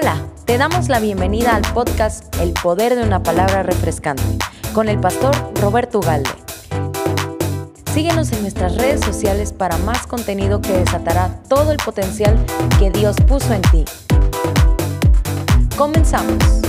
Hola, te damos la bienvenida al podcast El Poder de una Palabra Refrescante con el pastor Roberto Ugalde. Síguenos en nuestras redes sociales para más contenido que desatará todo el potencial que Dios puso en ti. Comenzamos.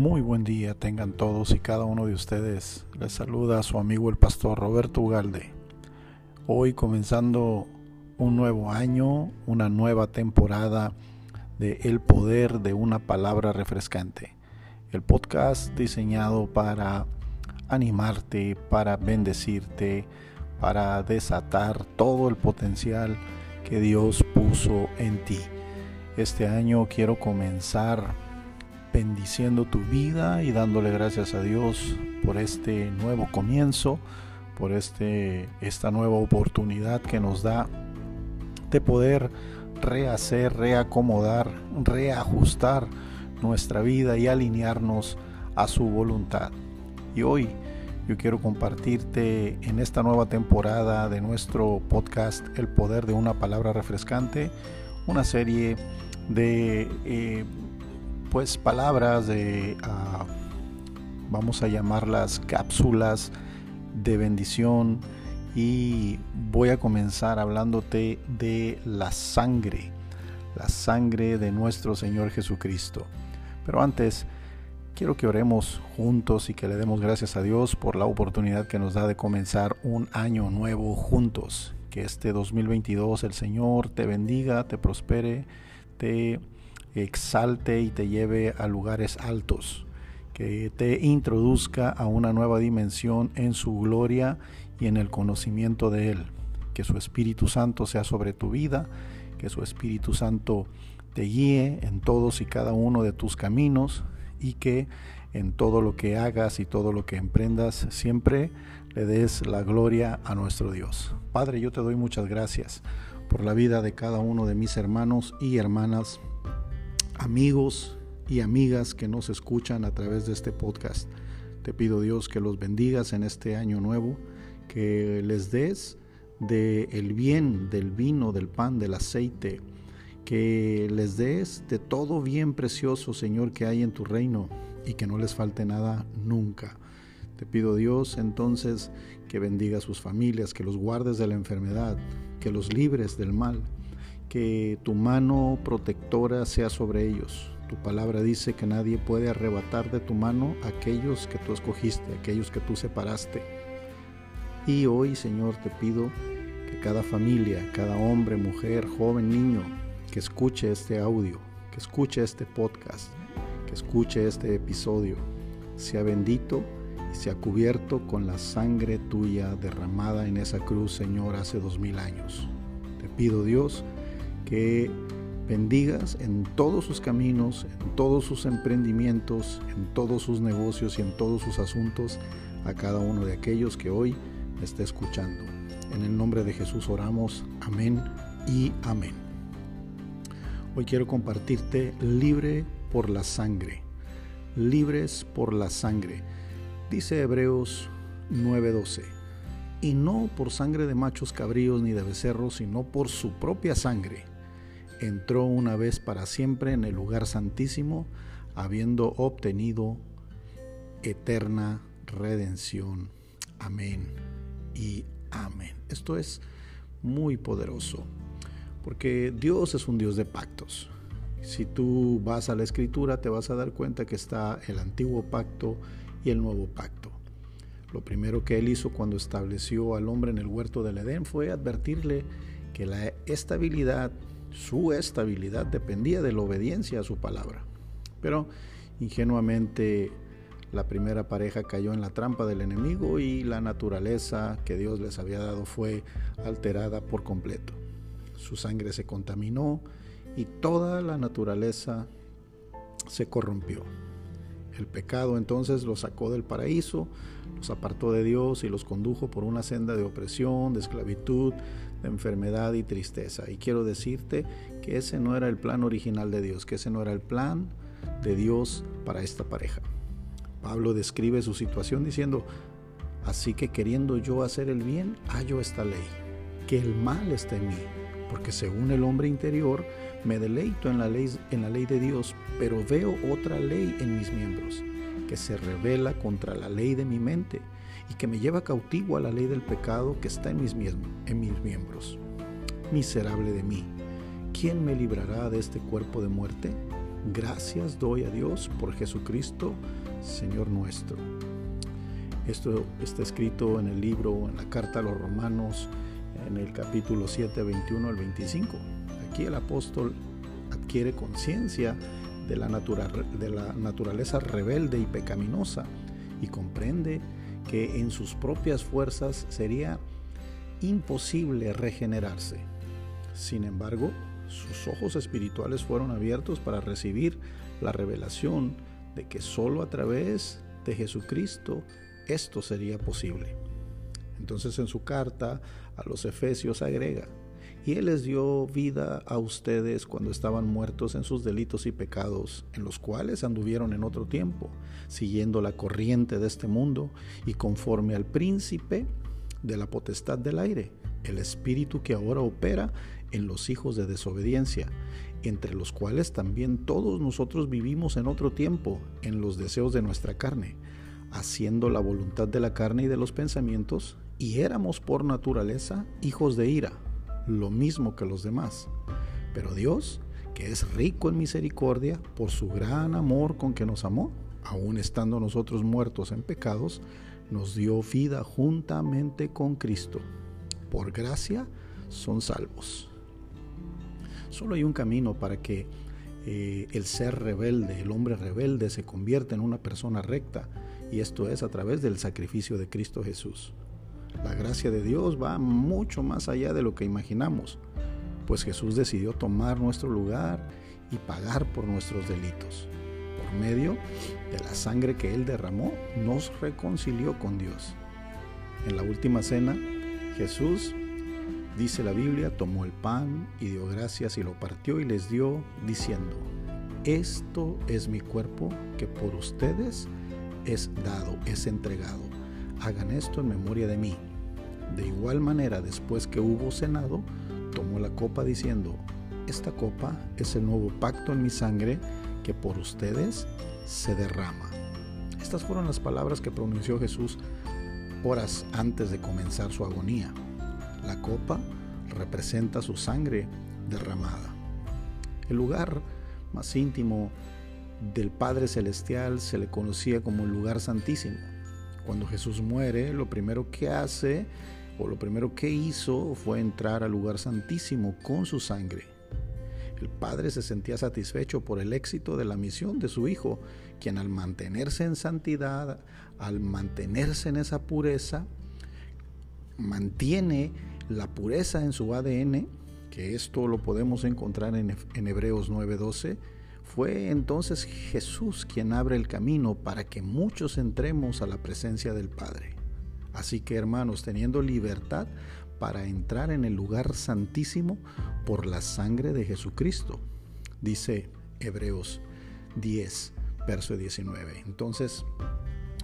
Muy buen día tengan todos y cada uno de ustedes. Les saluda a su amigo el pastor Roberto Ugalde. Hoy comenzando un nuevo año, una nueva temporada de El poder de una palabra refrescante. El podcast diseñado para animarte, para bendecirte, para desatar todo el potencial que Dios puso en ti. Este año quiero comenzar bendiciendo tu vida y dándole gracias a Dios por este nuevo comienzo, por este, esta nueva oportunidad que nos da de poder rehacer, reacomodar, reajustar nuestra vida y alinearnos a su voluntad. Y hoy yo quiero compartirte en esta nueva temporada de nuestro podcast El Poder de una Palabra Refrescante, una serie de eh, pues palabras de, ah, vamos a llamarlas cápsulas de bendición y voy a comenzar hablándote de la sangre, la sangre de nuestro Señor Jesucristo. Pero antes, quiero que oremos juntos y que le demos gracias a Dios por la oportunidad que nos da de comenzar un año nuevo juntos. Que este 2022 el Señor te bendiga, te prospere, te exalte y te lleve a lugares altos, que te introduzca a una nueva dimensión en su gloria y en el conocimiento de Él. Que su Espíritu Santo sea sobre tu vida, que su Espíritu Santo te guíe en todos y cada uno de tus caminos y que en todo lo que hagas y todo lo que emprendas siempre le des la gloria a nuestro Dios. Padre, yo te doy muchas gracias por la vida de cada uno de mis hermanos y hermanas amigos y amigas que nos escuchan a través de este podcast. Te pido Dios que los bendigas en este año nuevo, que les des de el bien, del vino, del pan, del aceite, que les des de todo bien precioso, Señor, que hay en tu reino y que no les falte nada nunca. Te pido Dios entonces que bendiga a sus familias, que los guardes de la enfermedad, que los libres del mal que tu mano protectora sea sobre ellos. Tu palabra dice que nadie puede arrebatar de tu mano aquellos que tú escogiste, aquellos que tú separaste. Y hoy, Señor, te pido que cada familia, cada hombre, mujer, joven, niño, que escuche este audio, que escuche este podcast, que escuche este episodio, sea bendito y sea cubierto con la sangre tuya derramada en esa cruz, Señor, hace dos mil años. Te pido, Dios, que bendigas en todos sus caminos, en todos sus emprendimientos, en todos sus negocios y en todos sus asuntos a cada uno de aquellos que hoy está escuchando. En el nombre de Jesús oramos. Amén y amén. Hoy quiero compartirte libre por la sangre. Libres por la sangre. Dice Hebreos 9:12. Y no por sangre de machos cabríos ni de becerros, sino por su propia sangre entró una vez para siempre en el lugar santísimo, habiendo obtenido eterna redención. Amén y amén. Esto es muy poderoso, porque Dios es un Dios de pactos. Si tú vas a la escritura, te vas a dar cuenta que está el antiguo pacto y el nuevo pacto. Lo primero que él hizo cuando estableció al hombre en el huerto del Edén fue advertirle que la estabilidad su estabilidad dependía de la obediencia a su palabra. Pero ingenuamente la primera pareja cayó en la trampa del enemigo y la naturaleza que Dios les había dado fue alterada por completo. Su sangre se contaminó y toda la naturaleza se corrompió. El pecado entonces los sacó del paraíso, los apartó de Dios y los condujo por una senda de opresión, de esclavitud, de enfermedad y tristeza. Y quiero decirte que ese no era el plan original de Dios, que ese no era el plan de Dios para esta pareja. Pablo describe su situación diciendo, así que queriendo yo hacer el bien, hallo esta ley, que el mal está en mí, porque según el hombre interior, me deleito en la ley, en la ley de Dios, pero veo otra ley en mis miembros, que se revela contra la ley de mi mente y que me lleva cautivo a la ley del pecado que está en mis, en mis miembros. Miserable de mí, ¿quién me librará de este cuerpo de muerte? Gracias doy a Dios por Jesucristo, Señor nuestro. Esto está escrito en el libro, en la carta a los romanos, en el capítulo 7, 21 al 25. Aquí el apóstol adquiere conciencia de, la naturaleza rebelde y pecaminosa y comprende que en sus propias fuerzas sería imposible regenerarse. Sin embargo, sus ojos espirituales fueron abiertos para recibir la revelación de que sólo a través de Jesucristo esto sería posible. Entonces en su carta a los Efesios agrega, y Él les dio vida a ustedes cuando estaban muertos en sus delitos y pecados, en los cuales anduvieron en otro tiempo, siguiendo la corriente de este mundo y conforme al príncipe de la potestad del aire, el espíritu que ahora opera en los hijos de desobediencia, entre los cuales también todos nosotros vivimos en otro tiempo, en los deseos de nuestra carne, haciendo la voluntad de la carne y de los pensamientos, y éramos por naturaleza hijos de ira, lo mismo que los demás. Pero Dios, que es rico en misericordia, por su gran amor con que nos amó, aun estando nosotros muertos en pecados, nos dio vida juntamente con Cristo. Por gracia son salvos. Solo hay un camino para que eh, el ser rebelde, el hombre rebelde, se convierta en una persona recta, y esto es a través del sacrificio de Cristo Jesús. La gracia de Dios va mucho más allá de lo que imaginamos, pues Jesús decidió tomar nuestro lugar y pagar por nuestros delitos. Por medio de la sangre que Él derramó, nos reconcilió con Dios. En la última cena, Jesús Dice la Biblia, tomó el pan y dio gracias y lo partió y les dio diciendo, esto es mi cuerpo que por ustedes es dado, es entregado. Hagan esto en memoria de mí. De igual manera, después que hubo cenado, tomó la copa diciendo, esta copa es el nuevo pacto en mi sangre que por ustedes se derrama. Estas fueron las palabras que pronunció Jesús horas antes de comenzar su agonía. La copa representa su sangre derramada. El lugar más íntimo del Padre Celestial se le conocía como el lugar santísimo. Cuando Jesús muere, lo primero que hace lo primero que hizo fue entrar al lugar santísimo con su sangre. El Padre se sentía satisfecho por el éxito de la misión de su Hijo, quien al mantenerse en santidad, al mantenerse en esa pureza, mantiene la pureza en su ADN, que esto lo podemos encontrar en, Hebreos 9:12, fue entonces Jesús quien abre el camino para que muchos entremos a la presencia del Padre. Así que hermanos, teniendo libertad para entrar en el lugar santísimo por la sangre de Jesucristo, dice Hebreos 10, verso 19. Entonces,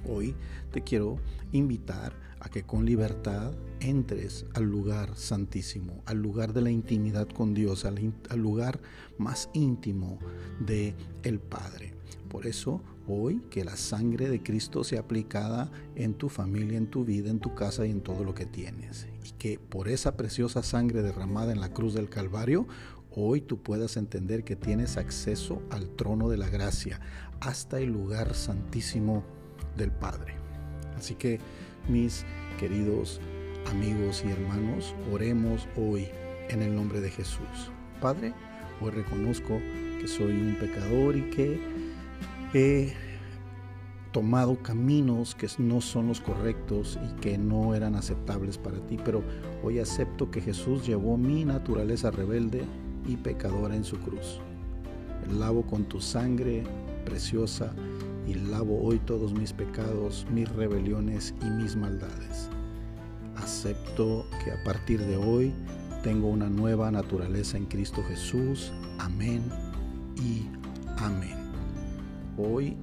hoy te quiero invitar a que con libertad entres al lugar santísimo, al lugar de la intimidad con Dios, al, lugar más íntimo de el Padre. Por eso hoy que la sangre de Cristo sea aplicada en tu familia, en tu vida, en tu casa y en todo lo que tienes. Y que por esa preciosa sangre derramada en la cruz del Calvario, hoy tú puedas entender que tienes acceso al trono de la gracia, hasta el lugar santísimo del Padre. Así que mis queridos amigos y hermanos, oremos hoy en el nombre de Jesús. Padre, hoy reconozco que soy un pecador y que he tomado caminos que no son los correctos y que no eran aceptables para ti, pero hoy acepto que Jesús llevó mi naturaleza rebelde y pecadora en su cruz. lavo con tu sangre preciosa y lavo hoy todos mis pecados, mis rebeliones y mis maldades. Acepto que a partir de hoy tengo una nueva naturaleza en Cristo Jesús. Amén y amén. Hoy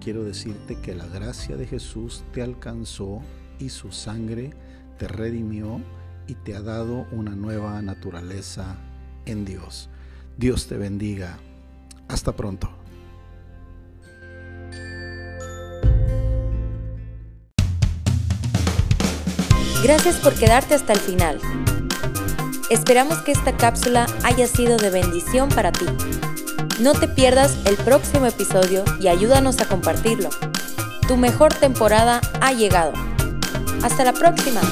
quiero decirte que la gracia de Jesús te alcanzó y su sangre te redimió y te ha dado una nueva naturaleza en Dios. Dios te bendiga. Hasta pronto. Gracias por quedarte hasta el final. Esperamos que esta cápsula haya sido de bendición para ti. No te pierdas el próximo episodio y ayúdanos a compartirlo. Tu mejor temporada ha llegado. Hasta la próxima.